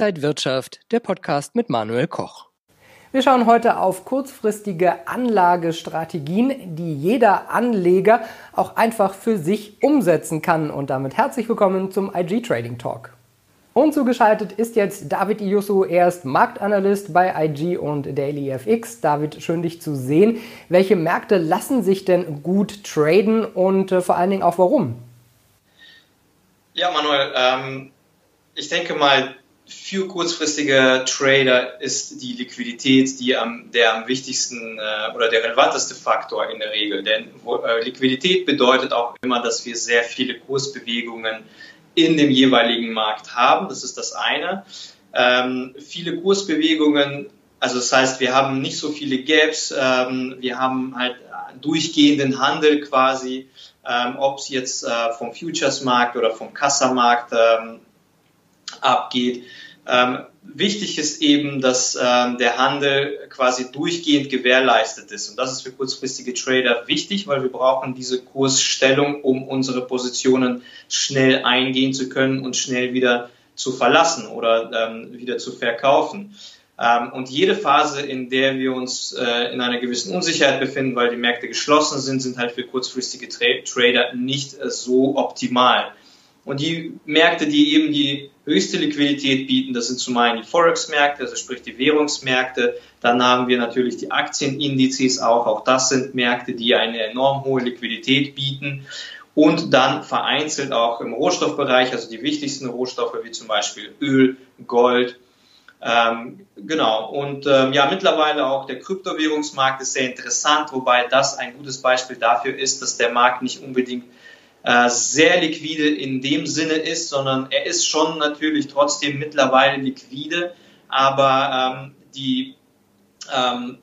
Inside Wirtschaft, der Podcast mit Manuel Koch. Wir schauen heute auf kurzfristige Anlagestrategien, die jeder Anleger auch einfach für sich umsetzen kann. Und damit herzlich willkommen zum IG Trading Talk. Und zugeschaltet ist jetzt David Iusso, er ist Marktanalyst bei IG und Daily FX. David, schön dich zu sehen. Welche Märkte lassen sich denn gut traden und äh, vor allen Dingen auch warum? Ja, Manuel, ähm, ich denke mal, für kurzfristige Trader ist die Liquidität die am, der am wichtigsten äh, oder der relevanteste Faktor in der Regel. Denn äh, Liquidität bedeutet auch immer, dass wir sehr viele Kursbewegungen in dem jeweiligen Markt haben. Das ist das eine. Ähm, viele Kursbewegungen, also das heißt, wir haben nicht so viele Gaps, ähm, wir haben halt durchgehenden Handel quasi, ähm, ob es jetzt äh, vom Futures-Markt oder vom Kassamarkt ähm, abgeht. Ähm, wichtig ist eben, dass ähm, der Handel quasi durchgehend gewährleistet ist. Und das ist für kurzfristige Trader wichtig, weil wir brauchen diese Kursstellung, um unsere Positionen schnell eingehen zu können und schnell wieder zu verlassen oder ähm, wieder zu verkaufen. Ähm, und jede Phase, in der wir uns äh, in einer gewissen Unsicherheit befinden, weil die Märkte geschlossen sind, sind halt für kurzfristige Tra Trader nicht äh, so optimal. Und die Märkte, die eben die höchste Liquidität bieten, das sind zum einen die Forex-Märkte, also sprich die Währungsmärkte. Dann haben wir natürlich die Aktienindizes auch. Auch das sind Märkte, die eine enorm hohe Liquidität bieten. Und dann vereinzelt auch im Rohstoffbereich, also die wichtigsten Rohstoffe wie zum Beispiel Öl, Gold. Ähm, genau. Und ähm, ja, mittlerweile auch der Kryptowährungsmarkt ist sehr interessant, wobei das ein gutes Beispiel dafür ist, dass der Markt nicht unbedingt sehr liquide in dem Sinne ist, sondern er ist schon natürlich trotzdem mittlerweile liquide, aber ähm, die, ähm,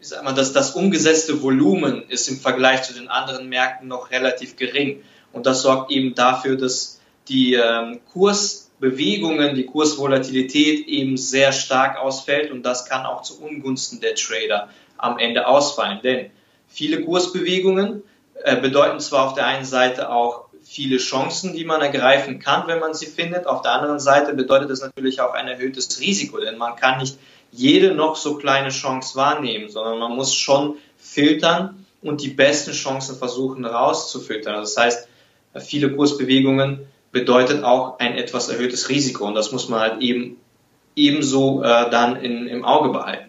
ich sag mal, das, das umgesetzte Volumen ist im Vergleich zu den anderen Märkten noch relativ gering. Und das sorgt eben dafür, dass die ähm, Kursbewegungen, die Kursvolatilität eben sehr stark ausfällt und das kann auch zu Ungunsten der Trader am Ende ausfallen. Denn viele Kursbewegungen äh, bedeuten zwar auf der einen Seite auch viele Chancen, die man ergreifen kann, wenn man sie findet. Auf der anderen Seite bedeutet es natürlich auch ein erhöhtes Risiko, denn man kann nicht jede noch so kleine Chance wahrnehmen, sondern man muss schon filtern und die besten Chancen versuchen rauszufiltern. Das heißt, viele Kursbewegungen bedeutet auch ein etwas erhöhtes Risiko und das muss man halt eben ebenso äh, dann in, im Auge behalten.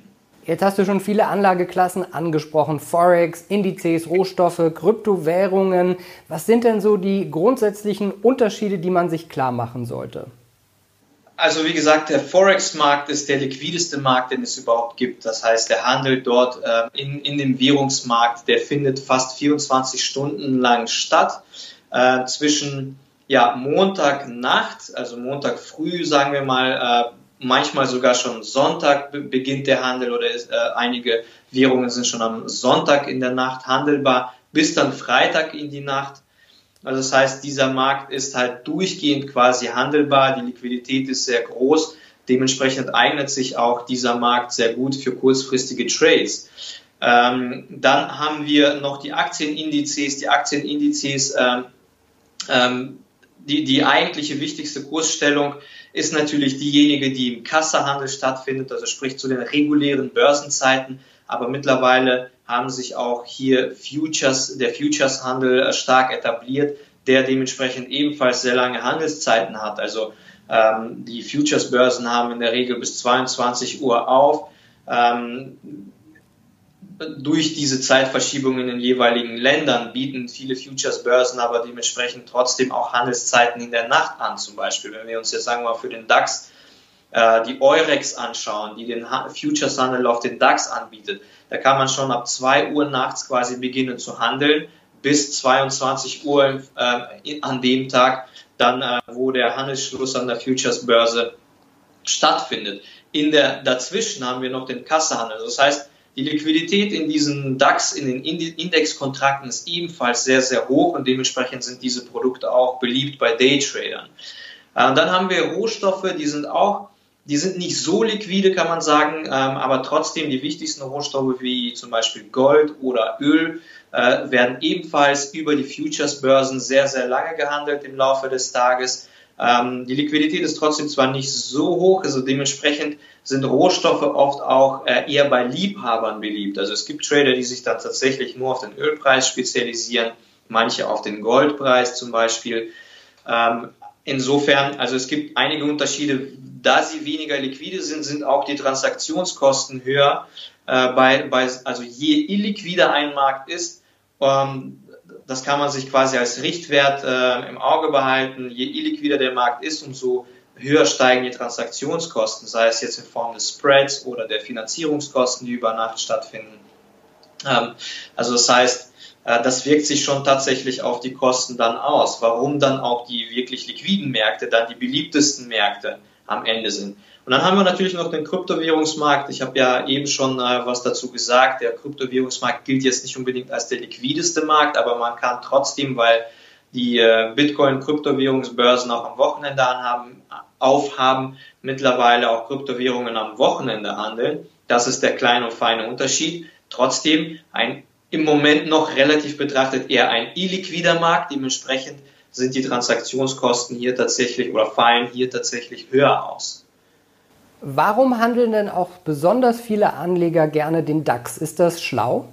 Jetzt hast du schon viele Anlageklassen angesprochen, Forex, Indizes, Rohstoffe, Kryptowährungen. Was sind denn so die grundsätzlichen Unterschiede, die man sich klar machen sollte? Also wie gesagt, der Forex-Markt ist der liquideste Markt, den es überhaupt gibt. Das heißt, der Handel dort äh, in, in dem Währungsmarkt, der findet fast 24 Stunden lang statt. Äh, zwischen ja, Montagnacht, also Montag früh, sagen wir mal, äh, manchmal sogar schon Sonntag beginnt der Handel oder ist, äh, einige Währungen sind schon am Sonntag in der Nacht handelbar, bis dann Freitag in die Nacht. Also das heißt, dieser Markt ist halt durchgehend quasi handelbar, die Liquidität ist sehr groß, dementsprechend eignet sich auch dieser Markt sehr gut für kurzfristige Trades. Ähm, dann haben wir noch die Aktienindizes. Die Aktienindizes, ähm, ähm, die, die eigentliche wichtigste Kursstellung ist natürlich diejenige, die im Kassahandel stattfindet, also sprich zu den regulären Börsenzeiten. Aber mittlerweile haben sich auch hier Futures, der Futures-Handel äh, stark etabliert, der dementsprechend ebenfalls sehr lange Handelszeiten hat. Also ähm, die Futures-Börsen haben in der Regel bis 22 Uhr auf. Ähm, durch diese Zeitverschiebungen in den jeweiligen Ländern bieten viele Futures-Börsen aber dementsprechend trotzdem auch Handelszeiten in der Nacht an. Zum Beispiel, wenn wir uns jetzt sagen wir mal für den DAX äh, die Eurex anschauen, die den Futures-Handel auf den DAX anbietet, da kann man schon ab 2 Uhr nachts quasi beginnen zu handeln bis 22 Uhr äh, an dem Tag, dann äh, wo der Handelsschluss an der Futures-Börse stattfindet. In der dazwischen haben wir noch den Kassehandel. Das heißt, die Liquidität in diesen DAX, in den Indexkontrakten ist ebenfalls sehr, sehr hoch und dementsprechend sind diese Produkte auch beliebt bei Daytradern. Äh, dann haben wir Rohstoffe, die sind auch, die sind nicht so liquide, kann man sagen, ähm, aber trotzdem die wichtigsten Rohstoffe wie zum Beispiel Gold oder Öl äh, werden ebenfalls über die Futures-Börsen sehr, sehr lange gehandelt im Laufe des Tages. Ähm, die Liquidität ist trotzdem zwar nicht so hoch, also dementsprechend sind Rohstoffe oft auch äh, eher bei Liebhabern beliebt. Also es gibt Trader, die sich dann tatsächlich nur auf den Ölpreis spezialisieren, manche auf den Goldpreis zum Beispiel. Ähm, insofern, also es gibt einige Unterschiede. Da sie weniger liquide sind, sind auch die Transaktionskosten höher. Äh, bei, bei, also je illiquider ein Markt ist, ähm, das kann man sich quasi als Richtwert äh, im Auge behalten. Je illiquider der Markt ist, umso höher steigen die Transaktionskosten, sei es jetzt in Form des Spreads oder der Finanzierungskosten, die über Nacht stattfinden. Ähm, also das heißt, äh, das wirkt sich schon tatsächlich auf die Kosten dann aus. Warum dann auch die wirklich liquiden Märkte dann die beliebtesten Märkte am Ende sind. Und dann haben wir natürlich noch den Kryptowährungsmarkt. Ich habe ja eben schon äh, was dazu gesagt. Der Kryptowährungsmarkt gilt jetzt nicht unbedingt als der liquideste Markt, aber man kann trotzdem, weil die äh, Bitcoin-Kryptowährungsbörsen auch am Wochenende anhaben, aufhaben, mittlerweile auch Kryptowährungen am Wochenende handeln. Das ist der kleine und feine Unterschied. Trotzdem ein im Moment noch relativ betrachtet eher ein illiquider Markt. Dementsprechend sind die Transaktionskosten hier tatsächlich oder fallen hier tatsächlich höher aus. Warum handeln denn auch besonders viele Anleger gerne den DAX? Ist das schlau?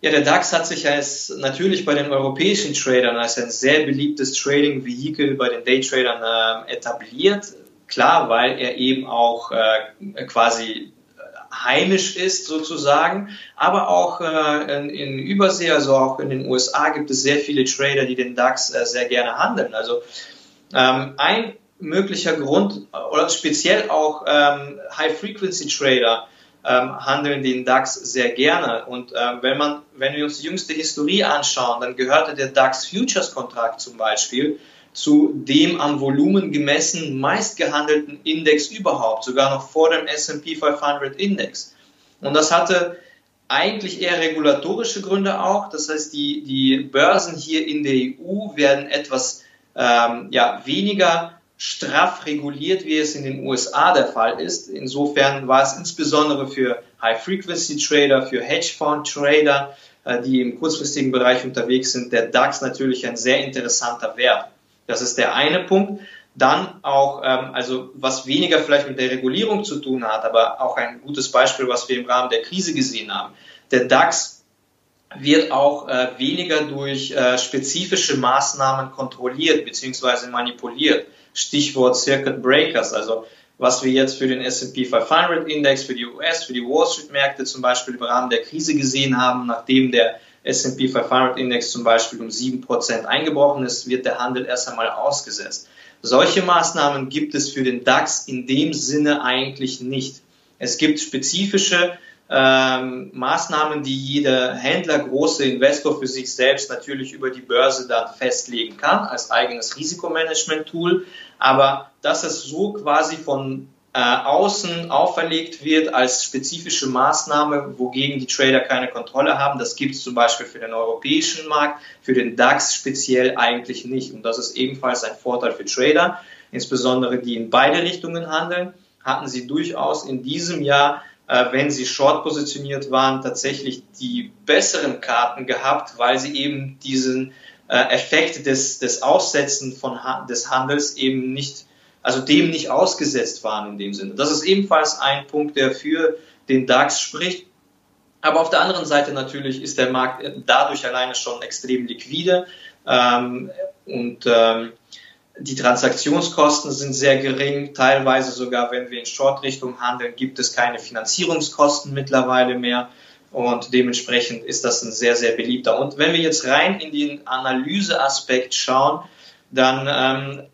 Ja, der DAX hat sich als natürlich bei den europäischen Tradern als ein sehr beliebtes Trading-Vehikel bei den Daytradern äh, etabliert. Klar, weil er eben auch äh, quasi heimisch ist sozusagen, aber auch äh, in, in Übersee, also auch in den USA gibt es sehr viele Trader, die den DAX äh, sehr gerne handeln. Also ähm, ein möglicher Grund oder speziell auch ähm, High-Frequency-Trader ähm, handeln den DAX sehr gerne. Und äh, wenn man, wenn wir uns die jüngste Historie anschauen, dann gehörte der DAX Futures Kontrakt zum Beispiel zu dem am Volumen gemessen meistgehandelten Index überhaupt, sogar noch vor dem S&P 500 Index. Und das hatte eigentlich eher regulatorische Gründe auch. Das heißt, die, die Börsen hier in der EU werden etwas ähm, ja, weniger straff reguliert, wie es in den USA der Fall ist. Insofern war es insbesondere für High-Frequency-Trader, für Hedgefonds-Trader, äh, die im kurzfristigen Bereich unterwegs sind, der DAX natürlich ein sehr interessanter Wert. Das ist der eine Punkt. Dann auch, ähm, also was weniger vielleicht mit der Regulierung zu tun hat, aber auch ein gutes Beispiel, was wir im Rahmen der Krise gesehen haben. Der DAX wird auch äh, weniger durch äh, spezifische Maßnahmen kontrolliert bzw. manipuliert. Stichwort Circuit Breakers, also was wir jetzt für den S&P 500 Index, für die US, für die Wall Street Märkte zum Beispiel im Rahmen der Krise gesehen haben, nachdem der S&P 500 Index zum Beispiel um 7% eingebrochen ist, wird der Handel erst einmal ausgesetzt. Solche Maßnahmen gibt es für den DAX in dem Sinne eigentlich nicht. Es gibt spezifische ähm, Maßnahmen, die jeder Händler, große Investor für sich selbst natürlich über die Börse dann festlegen kann als eigenes Risikomanagement-Tool. Aber dass es so quasi von äh, außen auferlegt wird als spezifische Maßnahme, wogegen die Trader keine Kontrolle haben, das gibt es zum Beispiel für den europäischen Markt, für den DAX speziell eigentlich nicht. Und das ist ebenfalls ein Vorteil für Trader, insbesondere die in beide Richtungen handeln, hatten sie durchaus in diesem Jahr äh, wenn sie short positioniert waren, tatsächlich die besseren Karten gehabt, weil sie eben diesen äh, Effekt des, des Aussetzen von, des Handels eben nicht, also dem nicht ausgesetzt waren in dem Sinne. Das ist ebenfalls ein Punkt, der für den DAX spricht. Aber auf der anderen Seite natürlich ist der Markt dadurch alleine schon extrem liquide ähm, und ähm, die Transaktionskosten sind sehr gering, teilweise sogar, wenn wir in Short-Richtung handeln, gibt es keine Finanzierungskosten mittlerweile mehr und dementsprechend ist das ein sehr, sehr beliebter. Und wenn wir jetzt rein in den Analyseaspekt schauen, dann ähm,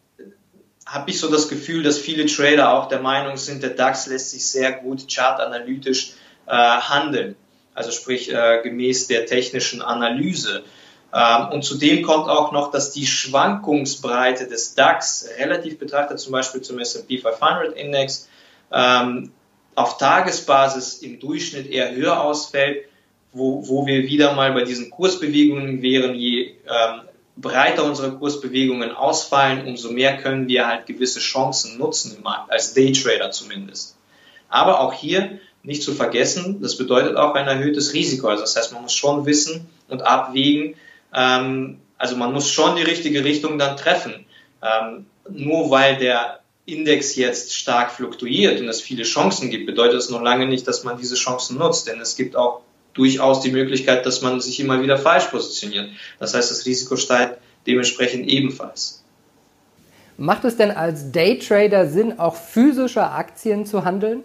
habe ich so das Gefühl, dass viele Trader auch der Meinung sind, der DAX lässt sich sehr gut chartanalytisch äh, handeln, also sprich äh, gemäß der technischen Analyse. Ähm, und zudem kommt auch noch, dass die Schwankungsbreite des DAX relativ betrachtet, zum Beispiel zum S&P 500 Index, ähm, auf Tagesbasis im Durchschnitt eher höher ausfällt, wo, wo wir wieder mal bei diesen Kursbewegungen wären, je ähm, breiter unsere Kursbewegungen ausfallen, umso mehr können wir halt gewisse Chancen nutzen im Markt, als Daytrader zumindest. Aber auch hier nicht zu vergessen, das bedeutet auch ein erhöhtes Risiko. Also das heißt, man muss schon wissen und abwägen, ähm, also man muss schon die richtige Richtung dann treffen. ähm, nur weil der Index jetzt stark fluktuiert und es viele Chancen gibt, bedeutet es noch lange nicht, dass man diese Chancen nutzt, denn es gibt auch durchaus die Möglichkeit, dass man sich immer wieder falsch positioniert. Das heißt, das Risiko steigt dementsprechend ebenfalls. Macht es denn als Daytrader Sinn, auch physische Aktien zu handeln?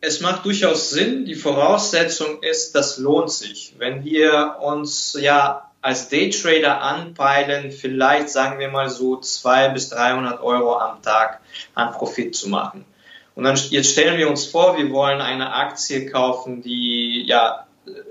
Es macht durchaus Sinn. Die Voraussetzung ist, das lohnt sich. Wenn wir uns ja als Daytrader anpeilen, vielleicht sagen wir mal so 200 bis 300 Euro am Tag an Profit zu machen. Und dann jetzt stellen wir uns vor, wir wollen eine Aktie kaufen, die, ja,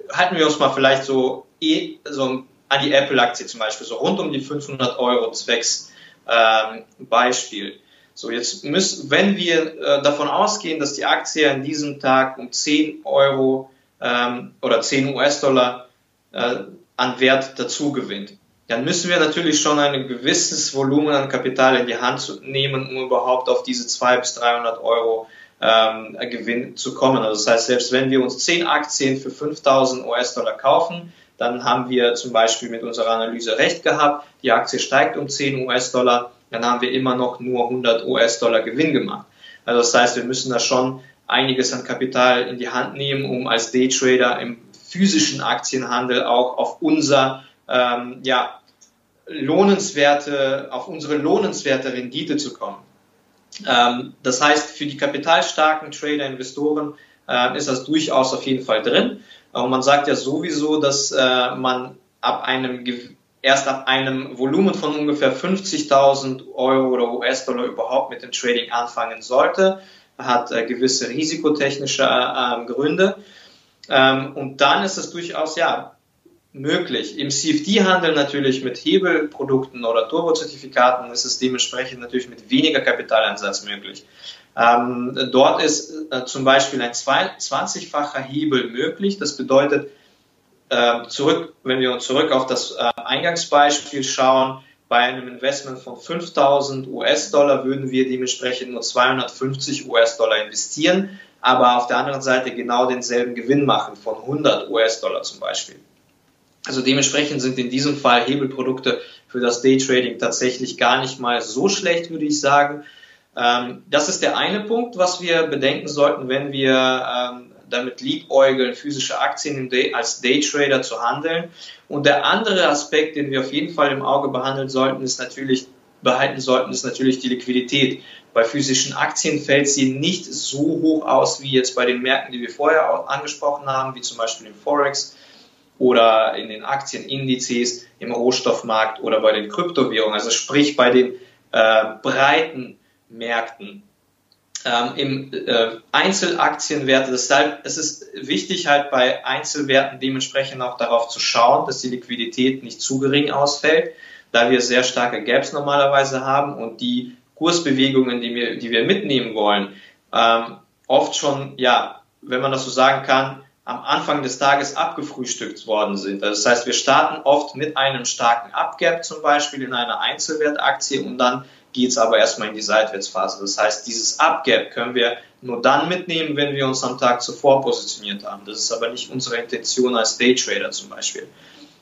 halten wir uns mal vielleicht so, eh, so an die Apple-Aktie zum Beispiel, so rund um die 500 Euro zwecks ähm, Beispiel. So, jetzt müssen, wenn wir äh, davon ausgehen, dass die Aktie an diesem Tag um 10 Euro ähm, oder 10 US-Dollar äh, an Wert dazu gewinnt, dann müssen wir natürlich schon ein gewisses Volumen an Kapital in die Hand nehmen, um überhaupt auf diese 200 bis 300 Euro ähm, Gewinn zu kommen. Also das heißt, selbst wenn wir uns 10 Aktien für 5000 US-Dollar kaufen, dann haben wir zum Beispiel mit unserer Analyse recht gehabt, die Aktie steigt um 10 US-Dollar, dann haben wir immer noch nur 100 US-Dollar Gewinn gemacht. Also das heißt, wir müssen da schon einiges an Kapital in die Hand nehmen, um als Daytrader im physischen Aktienhandel auch auf unser ähm, ja, lohnenswerte, auf unsere lohnenswerte Rendite zu kommen. Ähm, das heißt, für die kapitalstarken Trader, Investoren äh, ist das durchaus auf jeden Fall drin. Und man sagt ja sowieso, dass äh, man ab einem erst ab einem Volumen von ungefähr 50.000 Euro oder US-Dollar überhaupt mit dem Trading anfangen sollte, hat äh, gewisse risikotechnische äh, Gründe. Ähm, und dann ist es durchaus ja möglich. Im CFD-Handel natürlich mit Hebelprodukten oder Turbozertifikaten ist es dementsprechend natürlich mit weniger Kapitaleinsatz möglich. Ähm, dort ist äh, zum Beispiel ein 20-facher Hebel möglich. Das bedeutet, äh, zurück, wenn wir uns zurück auf das äh, Eingangsbeispiel schauen, bei einem Investment von 5000 US-Dollar würden wir dementsprechend nur 250 US-Dollar investieren, aber auf der anderen Seite genau denselben Gewinn machen von 100 US-Dollar zum Beispiel. Also dementsprechend sind in diesem Fall Hebelprodukte für das Daytrading tatsächlich gar nicht mal so schlecht, würde ich sagen. Ähm, das ist der eine Punkt, was wir bedenken sollten, wenn wir ähm, damit liebäugeln, physische Aktien als Daytrader zu handeln. Und der andere Aspekt, den wir auf jeden Fall im Auge behandeln sollten, ist natürlich, behalten sollten, ist natürlich die Liquidität. Bei physischen Aktien fällt sie nicht so hoch aus wie jetzt bei den Märkten, die wir vorher angesprochen haben, wie zum Beispiel im Forex oder in den Aktienindizes, im Rohstoffmarkt oder bei den Kryptowährungen, also sprich bei den äh, breiten Märkten. Ähm, Im äh, Einzelaktienwerte, deshalb es ist wichtig halt bei Einzelwerten dementsprechend auch darauf zu schauen, dass die Liquidität nicht zu gering ausfällt, da wir sehr starke Gaps normalerweise haben und die Kursbewegungen, die wir, die wir mitnehmen wollen, ähm, oft schon, ja, wenn man das so sagen kann, am Anfang des Tages abgefrühstückt worden sind. Also das heißt, wir starten oft mit einem starken Upgap zum Beispiel in einer Einzelwertaktie und dann geht es aber erstmal in die Seitwärtsphase. Das heißt, dieses Upgap können wir nur dann mitnehmen, wenn wir uns am Tag zuvor positioniert haben. Das ist aber nicht unsere Intention als Daytrader zum Beispiel.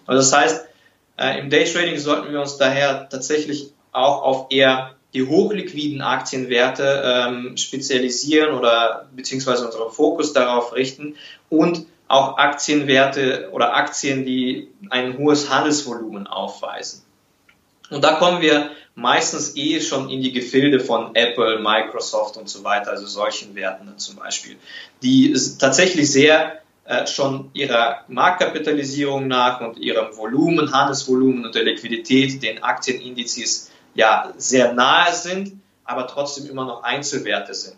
Also das heißt, äh, im Daytrading sollten wir uns daher tatsächlich auch auf eher die hochliquiden Aktienwerte ähm, spezialisieren oder beziehungsweise unseren Fokus darauf richten und auch Aktienwerte oder Aktien, die ein hohes Handelsvolumen aufweisen. Und da kommen wir meistens eh schon in die Gefilde von Apple, Microsoft und so weiter, also solchen Werten zum Beispiel, die tatsächlich sehr äh, schon ihrer Marktkapitalisierung nach und ihrem Volumen, Handelsvolumen und der Liquidität den Aktienindizes ja sehr nahe sind, aber trotzdem immer noch Einzelwerte sind.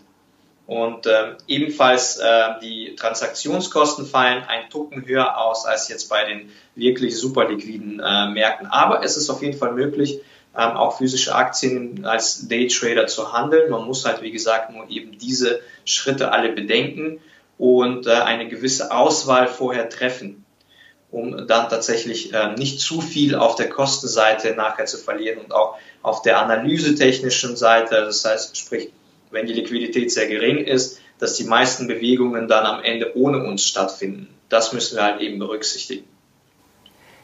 Und äh, ebenfalls äh, die Transaktionskosten fallen ein Tucken höher aus als jetzt bei den wirklich super liquiden äh, Märkten. Aber es ist auf jeden Fall möglich, ähm, auch physische Aktien als Daytrader zu handeln. Man muss halt, wie gesagt, nur eben diese Schritte alle bedenken und äh, eine gewisse Auswahl vorher treffen um dann tatsächlich äh, nicht zu viel auf der Kostenseite nachher zu verlieren und auch auf der analysetechnischen Seite, das heißt, sprich, wenn die Liquidität sehr gering ist, dass die meisten Bewegungen dann am Ende ohne uns stattfinden. Das müssen wir halt eben berücksichtigen.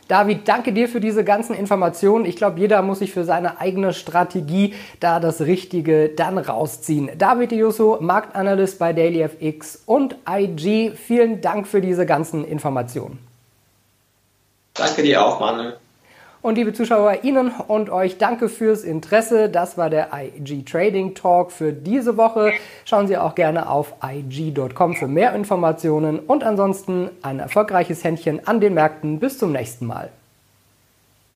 David, danke dir für diese ganzen Informationen. Ich glaube, jeder muss sich für seine eigene Strategie da das Richtige dann rausziehen. David Jusso, Marktanalyst bei DailyFX und IG, vielen Dank für diese ganzen Informationen. Danke dir auch, Manuel. Und liebe Zuschauer, Ihnen und euch danke fürs Interesse. Das war der IG Trading Talk für diese Woche. Schauen Sie auch gerne auf IG.com für mehr Informationen und ansonsten ein erfolgreiches Händchen an den Märkten. Bis zum nächsten Mal.